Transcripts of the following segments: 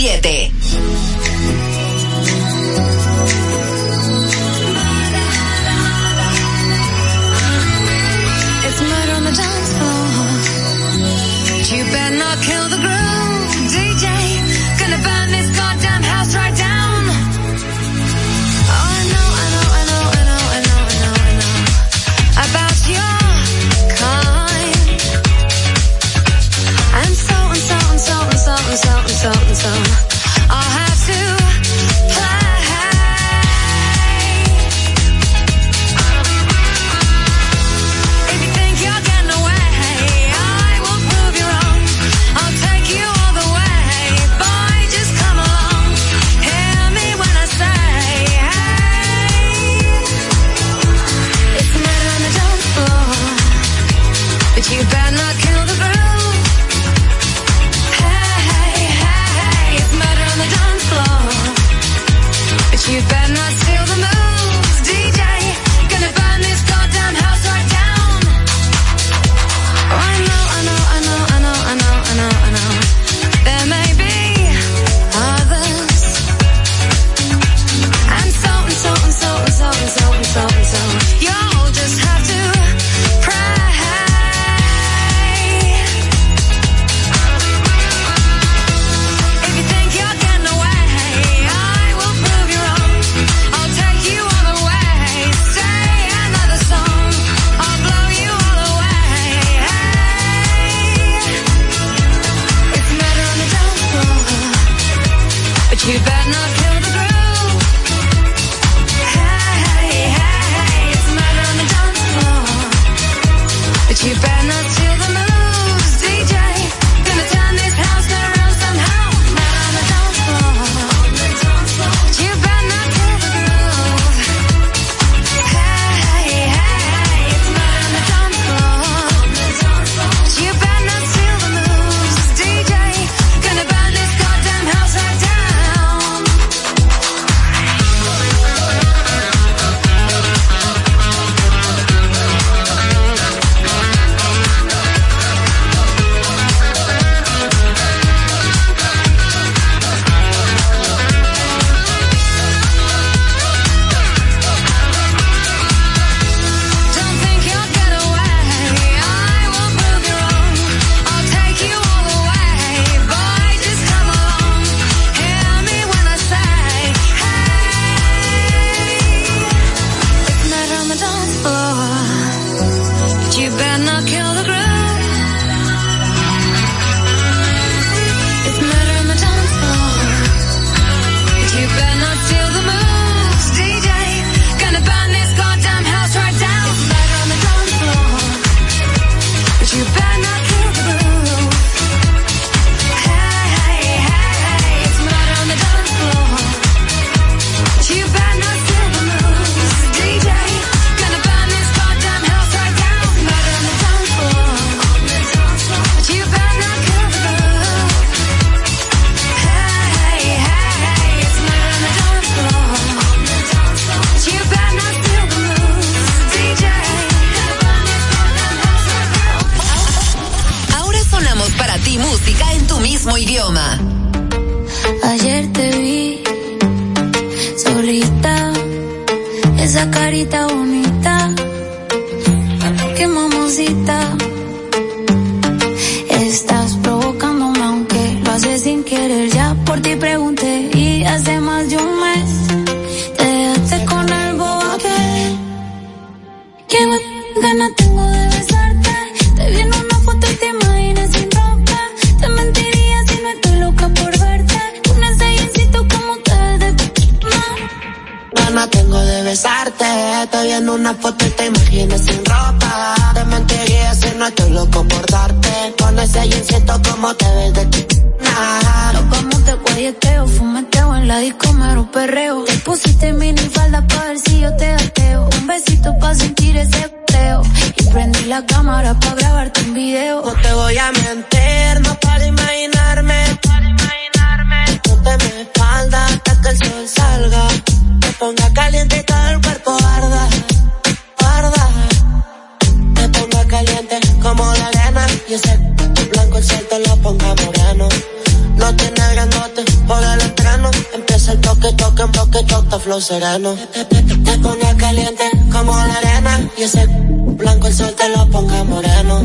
7 sereno. Te, te, te, pone caliente como la arena. Y ese blanco el sol te lo ponga moreno.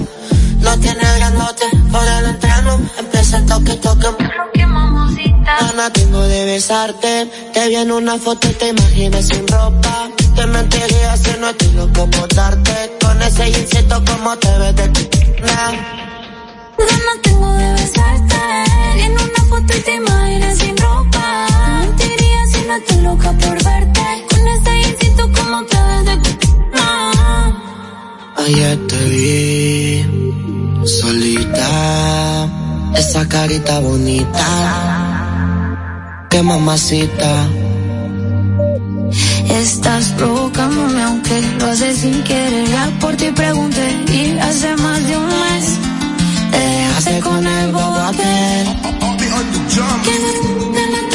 No tiene grandote por el entreno. Empieza el toque, toque. Ana, tengo de besarte. Te vi en una foto y te imaginas sin ropa. Te mentiría si no estoy loco por darte. Con ese insecto como te ves de nah. Ganas tengo de besarte. En una foto y te imaginas sin ropa no estoy loca por verte. Con ese instinto como que desde Ayer te vi solita, esa carita bonita, que mamacita. Estás provocándome aunque lo haces sin querer. Ya por ti pregunté y hace más de un mes te dejaste con el bobo aquel. Que no, no,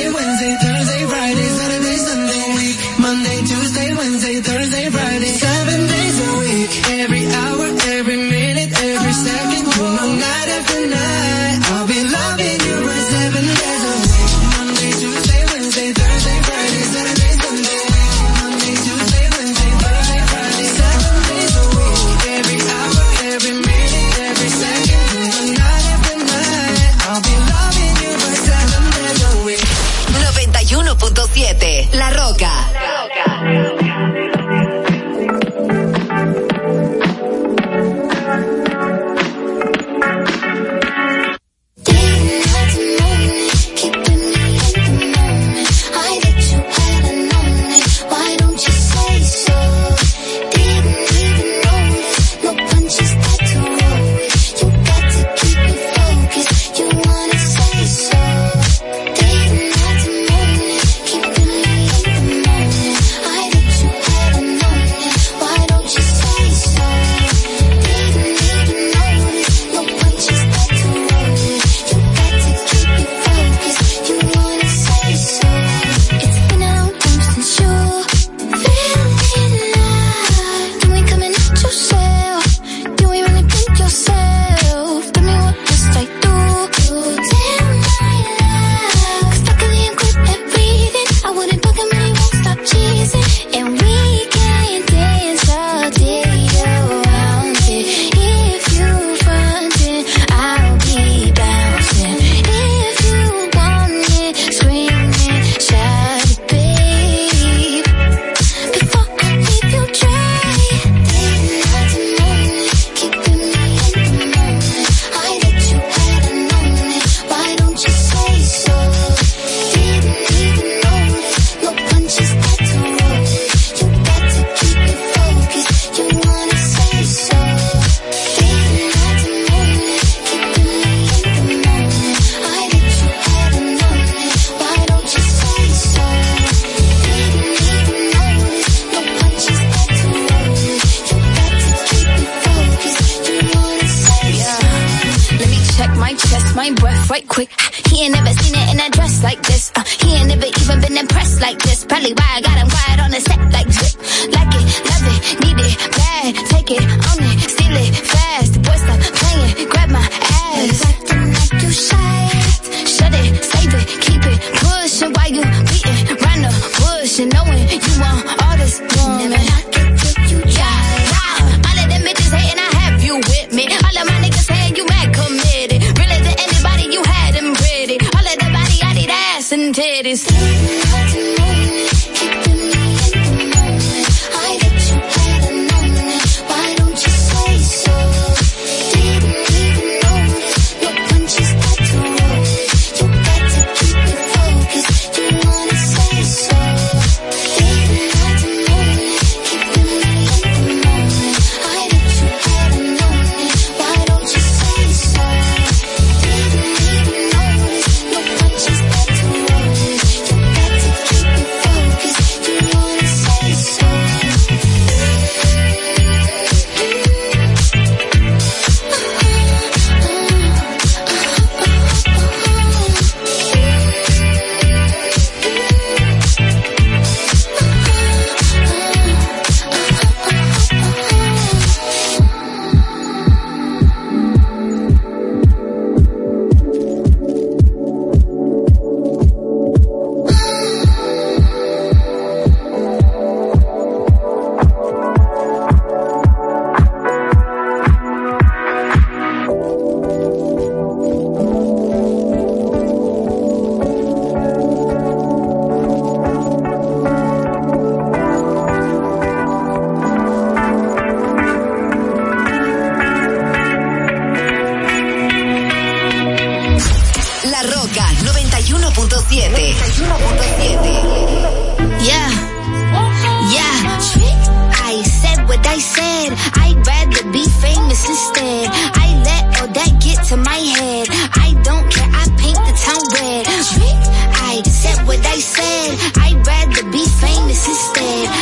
I said. I'd rather be famous instead.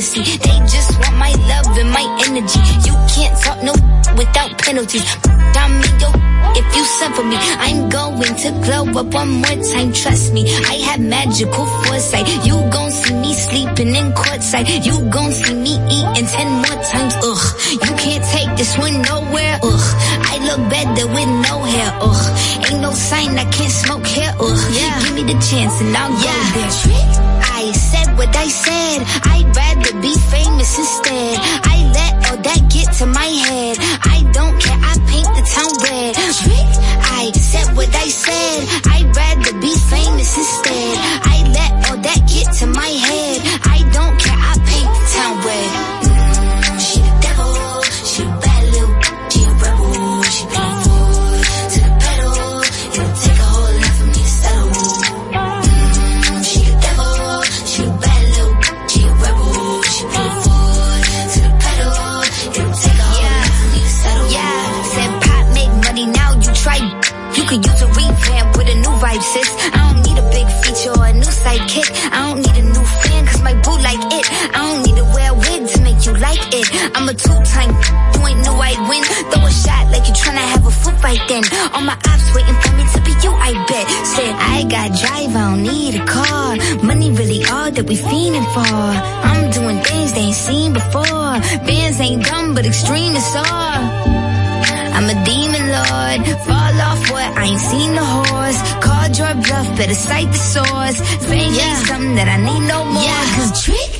Hennessy. They just want my love and my energy. You can't talk no without penalties. I'm your if you suffer me, I'm going to glow up one more time. Trust me, I have magical foresight. You gon' see me sleeping in courtside. You gon' see me eating ten more times. Ugh, you can't take this one nowhere. Ugh, I look better with no hair. Ugh, ain't no sign I can't smoke hair. Ugh, yeah. give me the chance and I'll yeah. go there. I said what I said. I waiting for me to be you, I bet. Said, I got drive, I don't need a car. Money really all that we fiending for. I'm doing things they ain't seen before. Bands ain't dumb, but extreme is all. I'm a demon lord. Fall off what? I ain't seen the horse. Called your bluff, better cite the source. Fame yeah. ain't something that I need no more. Yeah, cause trick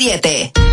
91.7.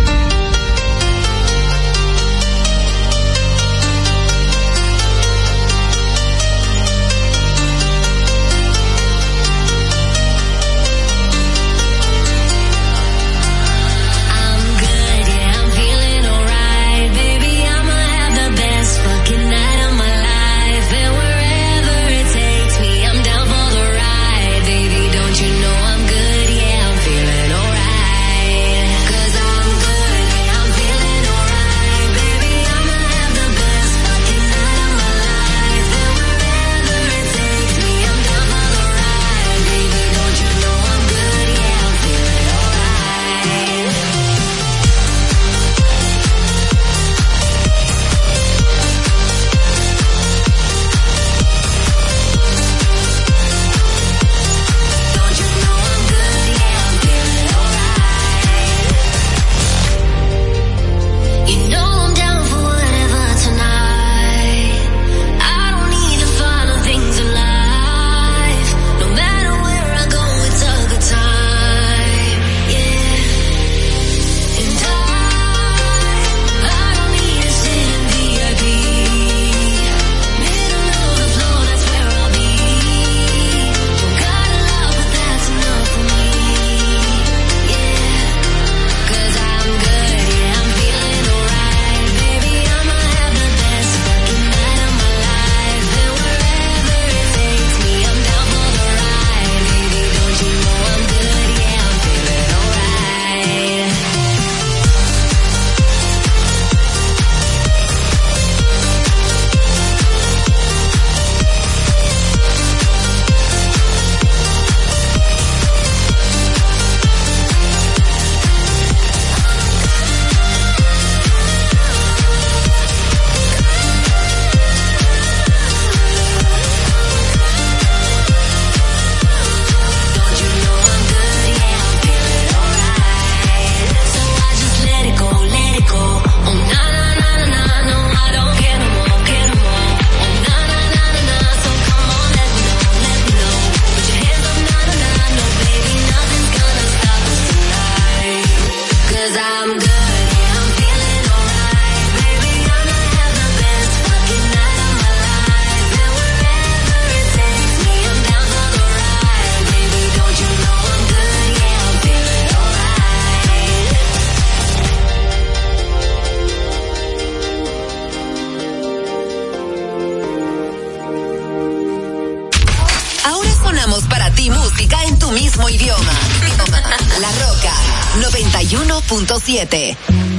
música en tu mismo idioma. La Roca 91.7.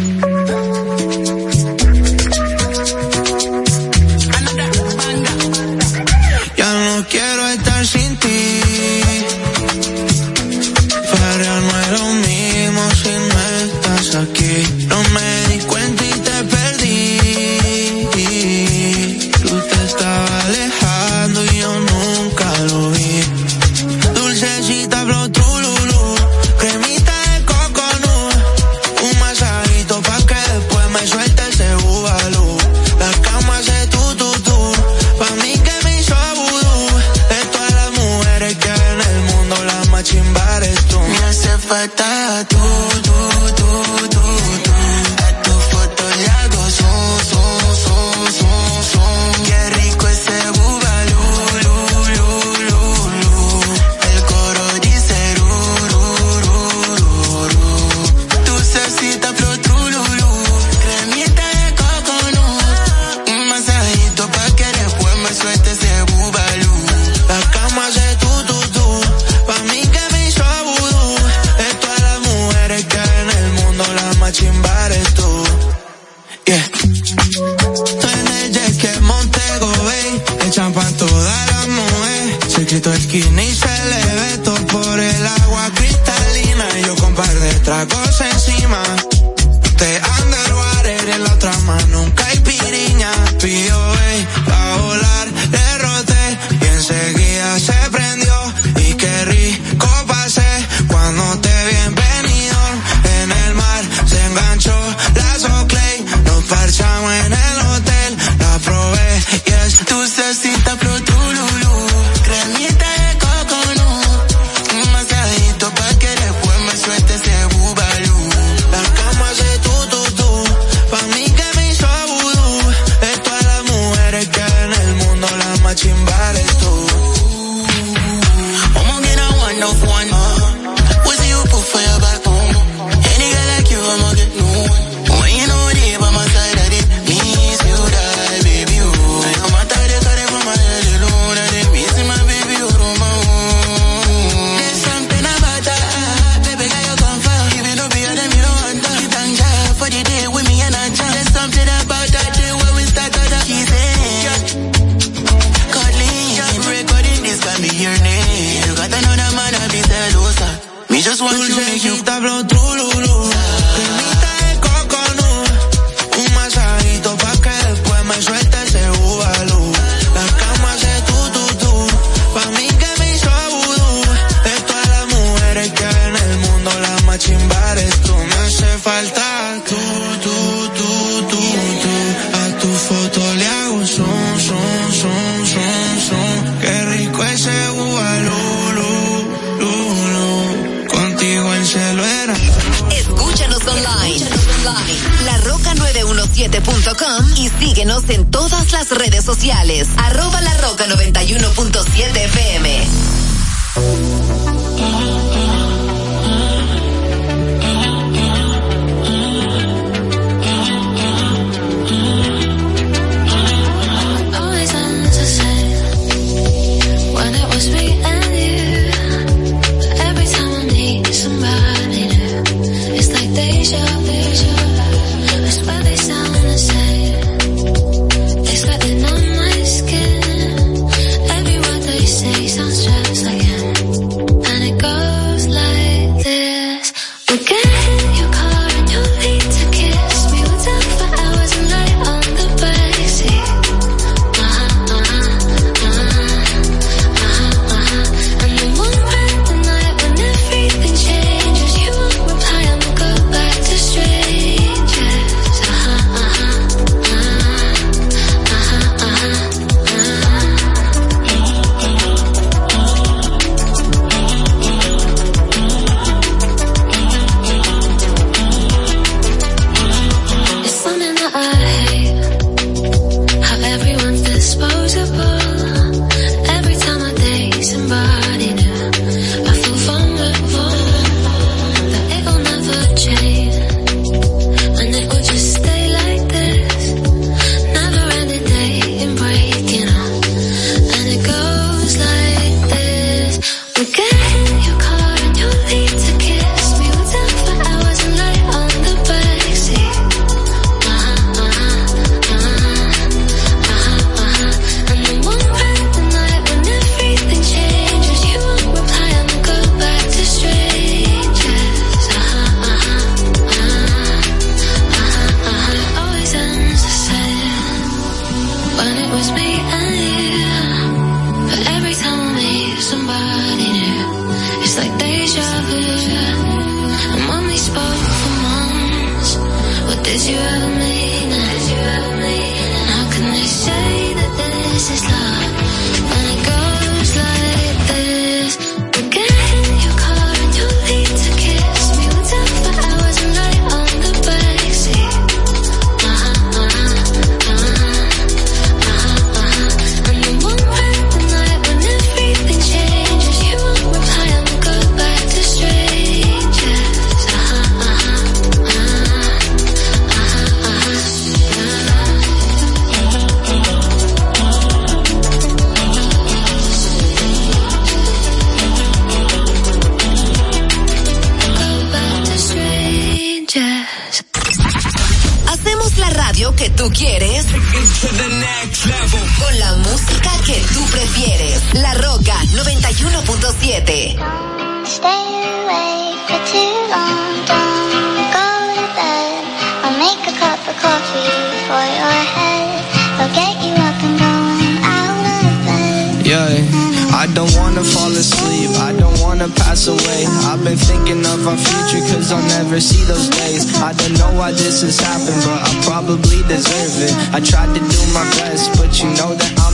I'll never see those days. I don't know why this has happened, but I probably deserve it. I tried to do my best, but you know that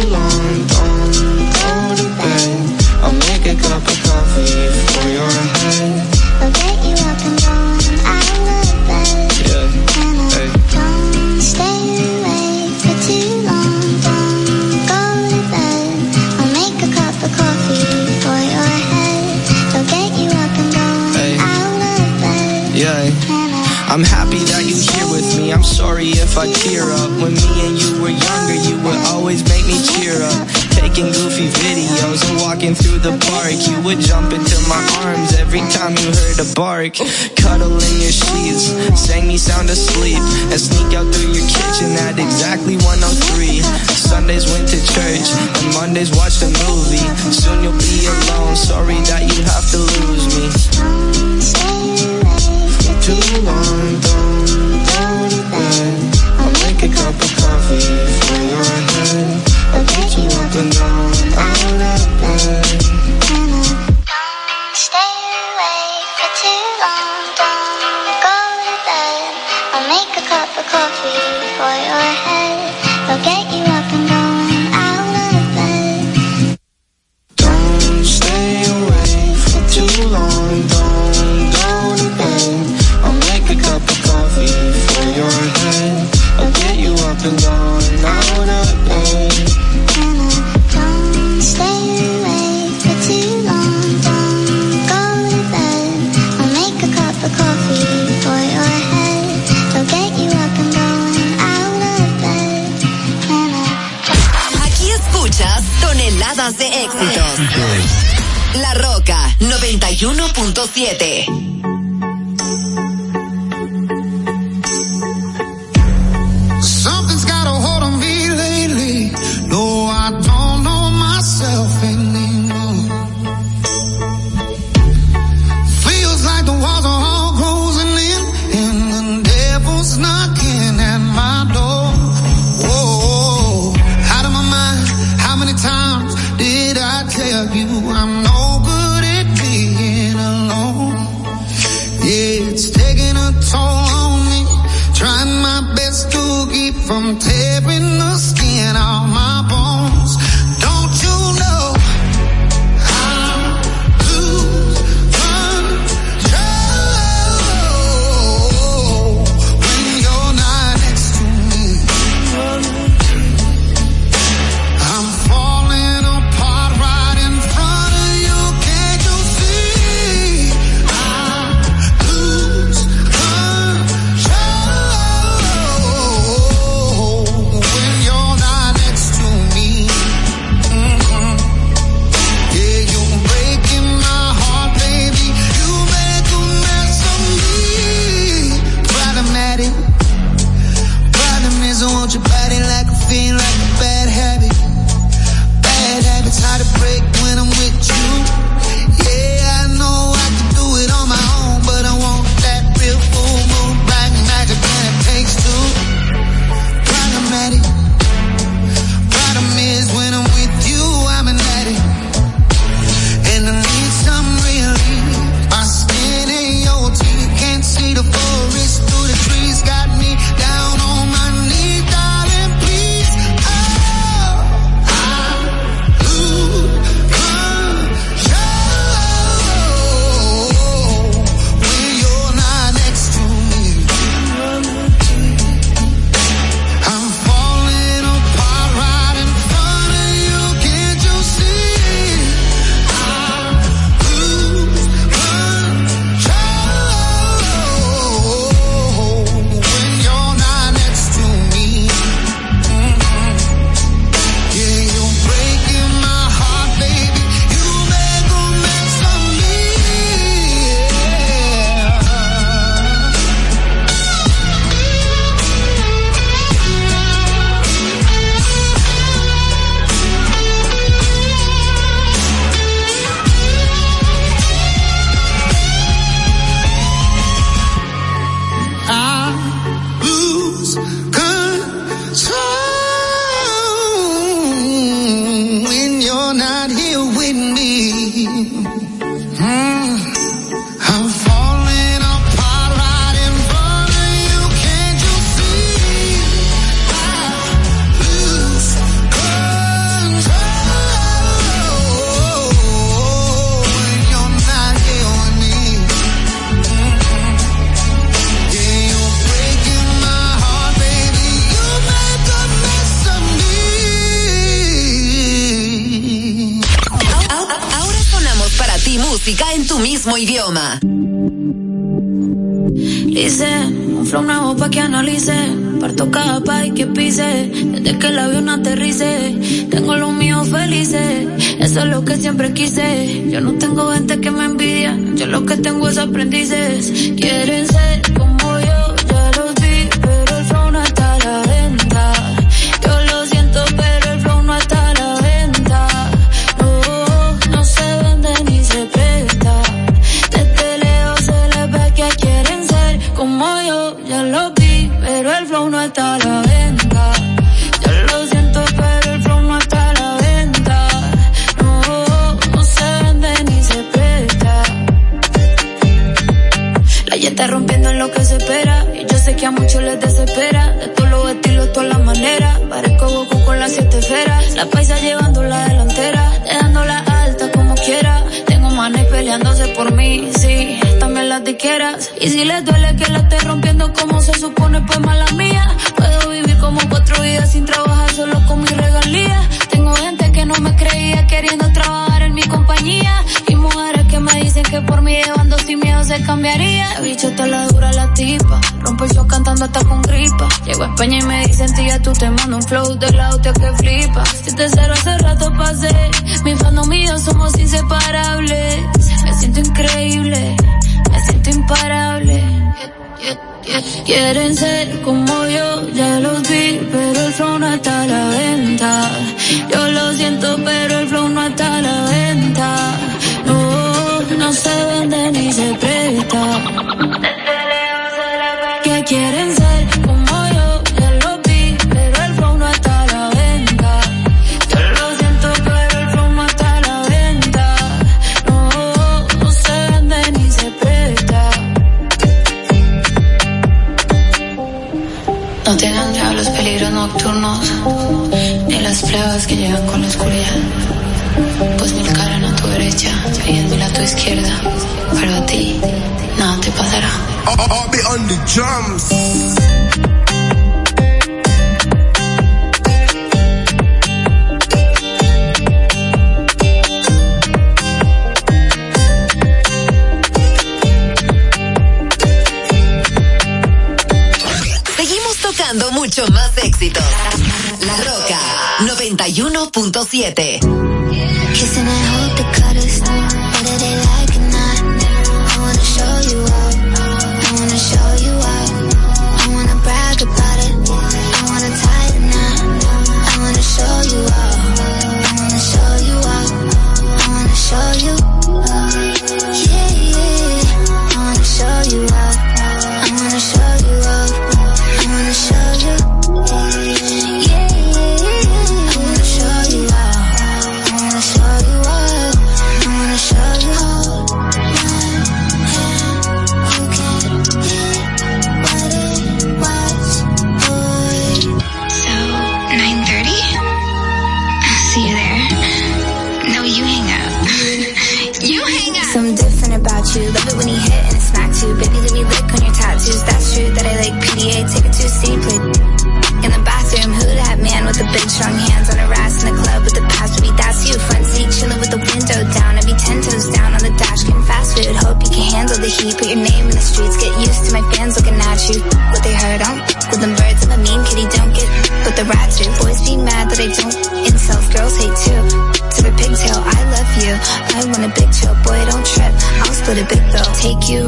belong would jump into my arms every time you heard a bark. Cuddle in your sheets, sang me sound asleep, and sneak out through your kitchen at exactly 103. Sundays went to church, and Mondays watched a movie. Soon you'll be alone, sorry that you have to lose me. For too long, don't, go to bed. I'll make a cup of coffee for your head. I'll get you up and down, out of bed. La Roca 91.7. que pise. Desde que el avión aterrice. Tengo los míos felices. Eso es lo que siempre quise. Yo no tengo gente que me envidia. Yo lo que tengo es aprendices. Quieren ser cambiaría. Bicho te la dura la tipa Rompo el show cantando hasta con gripa. Llego a España y me dicen, tía, tú te mando un flow de la hostia que flipa. Si te cero hace rato pasé. Mi fandom mío somos inseparables. Me siento increíble. Me siento imparable. Quieren ser como yo, ya los vi, pero el flow no está a la venta. Yo lo siento, pero el flow no está a la venta. No, no se vende ni se presta quieren ser como yo, ya lo vi, pero el flow no está a la venta. Yo lo siento, pero el flow no está a la venta. No, se vende ni se presta. No te dan los peligros nocturnos, ni las pruebas que llegan con la oscuridad. Pues mil caras a tu derecha y mil a tu izquierda, pero be on the drums. Seguimos tocando mucho más éxito. La Roca 91.7. take you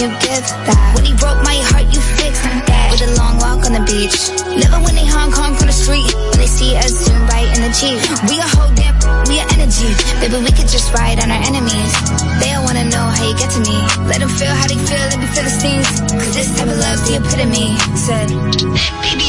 you give that. When he broke my heart, you fixed that. With a long walk on the beach. Never when they Hong Kong from the street. When they see us, zoom right in the Jeep. We a whole damn, we are energy. Baby, we could just ride on our enemies. They all wanna know how you get to me. Let them feel how they feel, let me feel the stings. Cause this type of love's the epitome. Said, baby.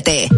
91.7.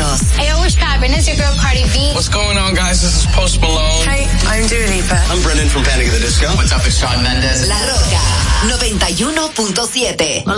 Hey, what's poppin'? It's your girl Cardi B. What's going on, guys? This is Post Malone. Hey, I'm Dua Lipa. I'm Brendan from Panic at the Disco. What's up? It's Shawn Mendes. La Roca 91.7.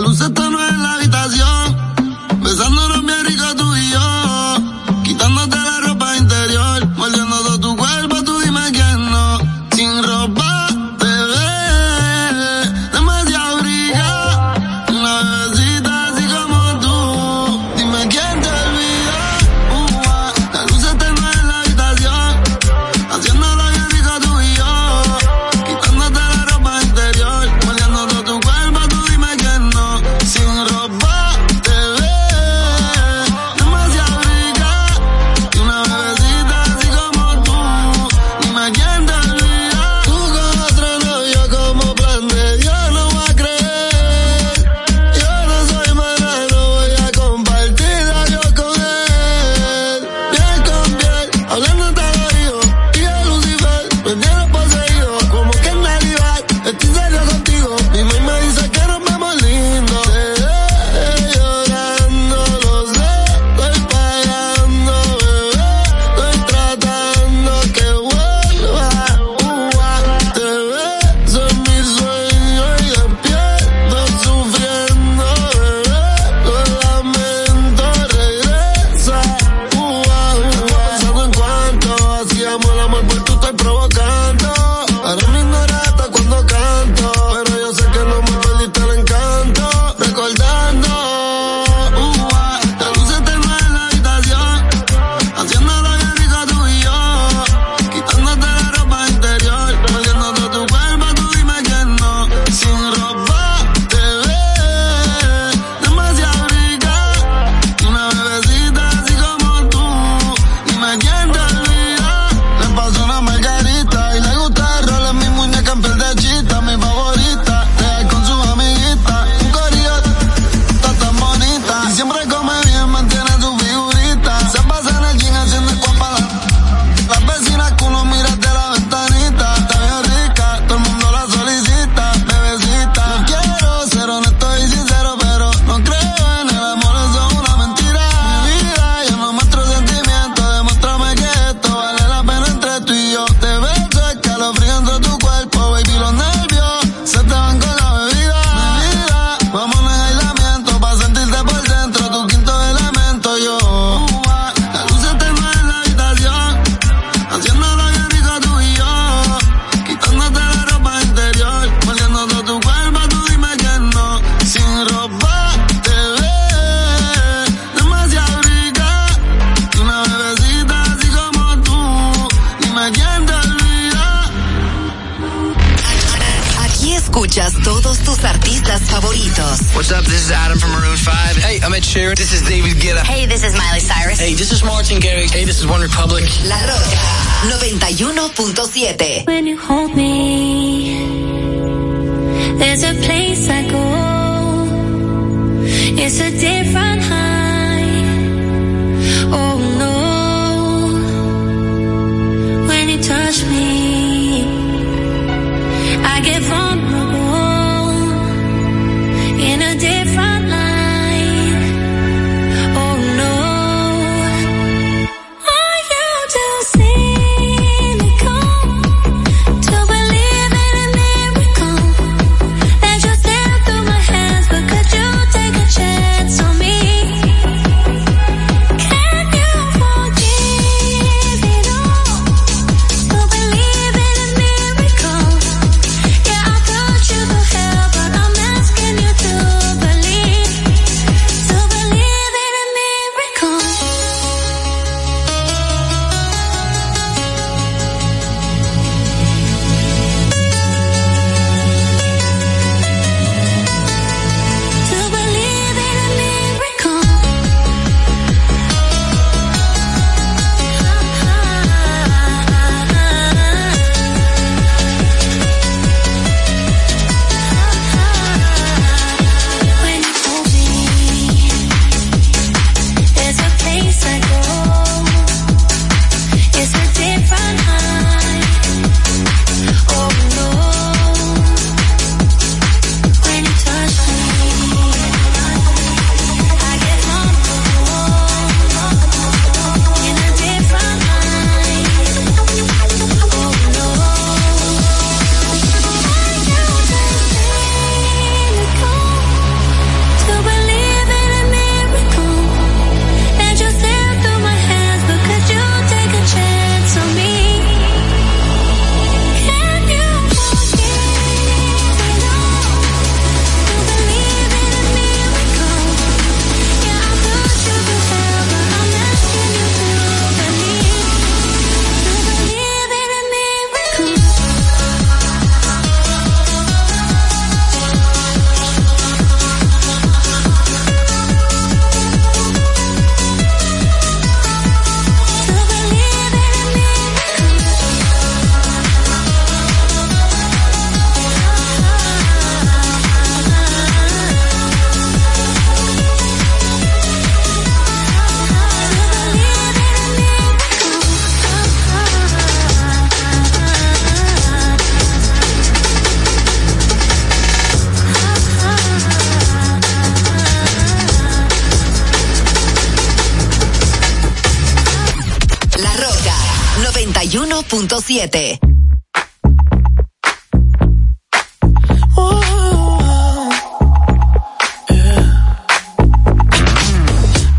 91.7.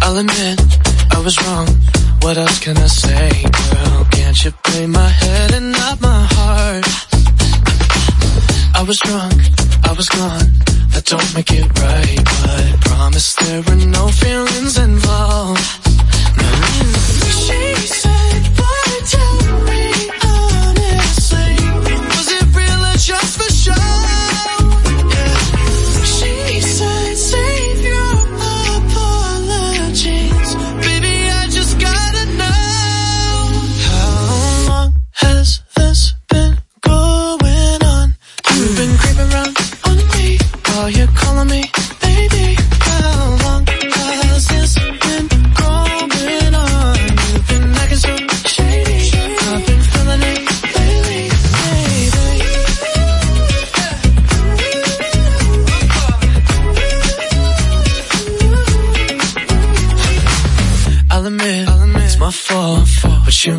I'll admit I was wrong. What else can I say, girl? Can't you play my head and not my heart? I was drunk, I was gone. That don't make it right,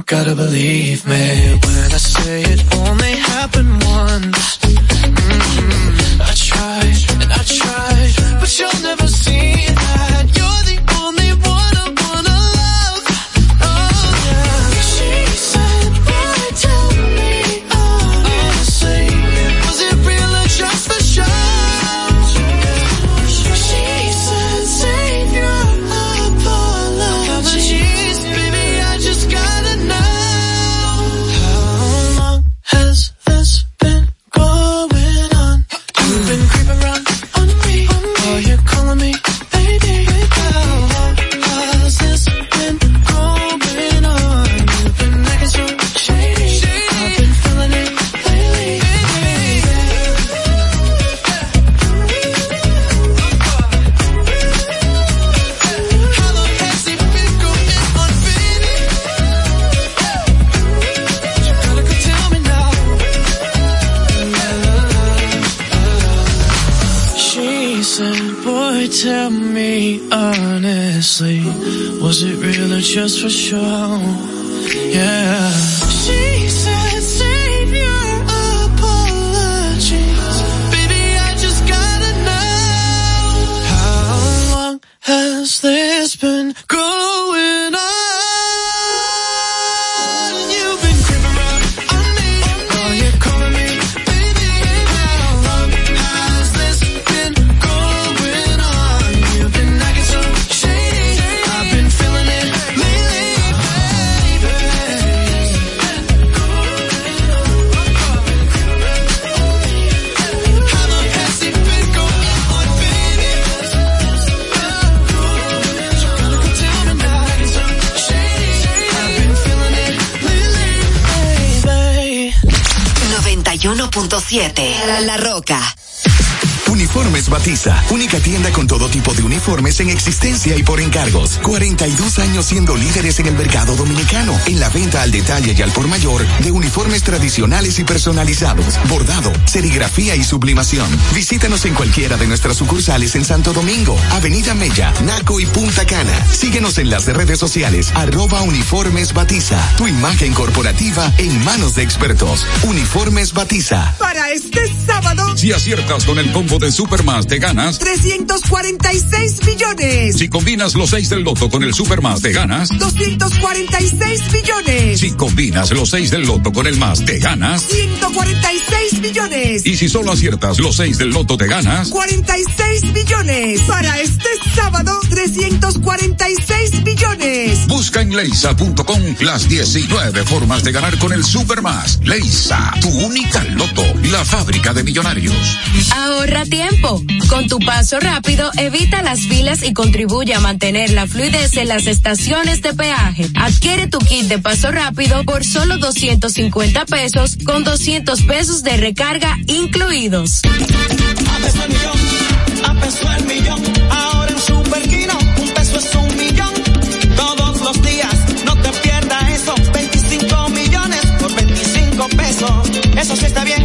gotta believe me when I say it y por encargos. 42 años siendo líderes en el mercado dominicano, en la venta al detalle y al por mayor de uniformes tradicionales y personalizados, bordado, serigrafía y sublimación. Visítanos en cualquiera de nuestras sucursales en Santo Domingo, Avenida Mella, Naco y Punta Cana. Síguenos en las redes sociales, arroba Uniformes Batiza, tu imagen corporativa en manos de expertos. Uniformes Batiza. Para este sábado, Si aciertas con el combo de Supermas, te ganas. 346 millones. Si combinas los 6 del loto con el Supermas, te ganas. 246 millones. Si combinas los 6 del loto con el más, te ganas. 146 millones. Y si solo aciertas los 6 del loto, te ganas. 46 millones. Para este sábado, 346 millones. Busca en leisa.com las 19 formas de ganar con el Supermas. Leisa, tu única loto, la fábrica de millonarios. Ahorra tiempo. Con tu paso rápido, evita las filas y contribuye a mantener la fluidez en las estaciones de peaje. Adquiere tu kit de paso rápido por solo 250 pesos con 200 pesos de recarga incluidos. A peso el millón, a peso el millón. Ahora en Super Kino, un peso es un millón. Todos los días, no te pierdas eso. 25 millones por 25 pesos. Eso sí está bien.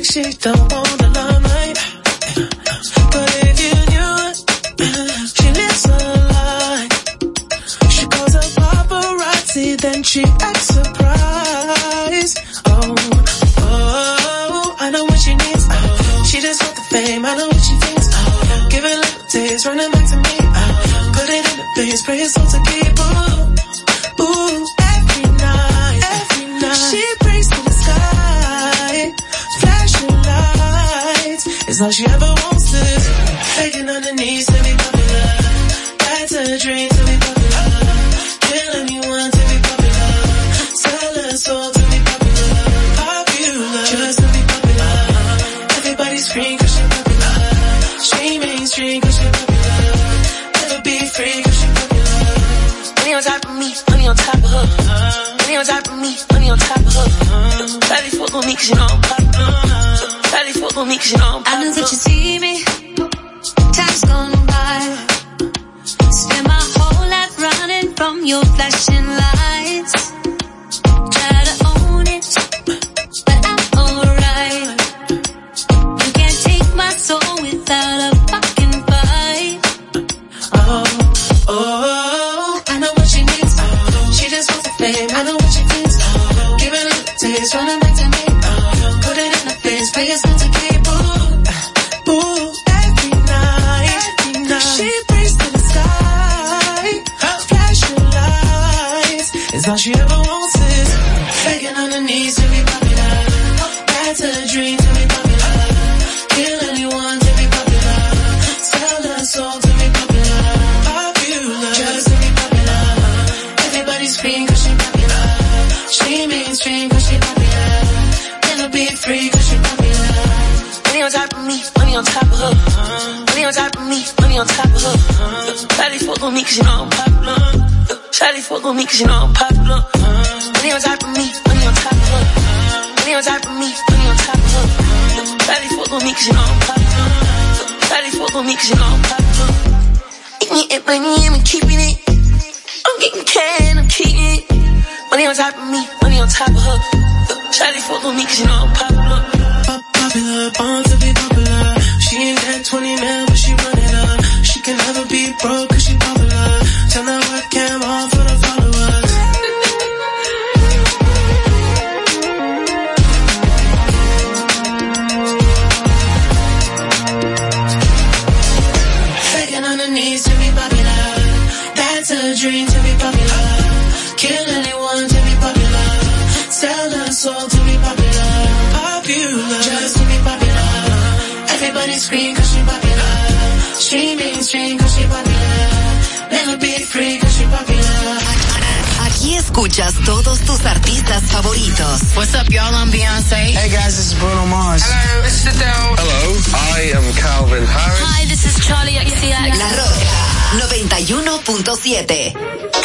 like she don't want cause you know I'm popular. Money on top of me, money on top of Money on top of me, money on top of Daddy fuck with me cause you know I'm popular. Daddy fuck with me cause you know I'm popular. Eating money and we keeping it. I'm getting can, I'm keeping it. Money on top of me, money on top of her. Charlie fuck with me cause you know I'm popular. Popular, born to be popular. She ain't that 20 mil, but she running up. She can never be broke. escuchas todos tus artistas favoritos. What's up, y'all? I'm Beyonce. Hey, guys, this is Bruno Mars. Hello, it's Adele. Hello, I am Calvin Harris. Hi, this is Charlie XCX. La Roca, 91.7.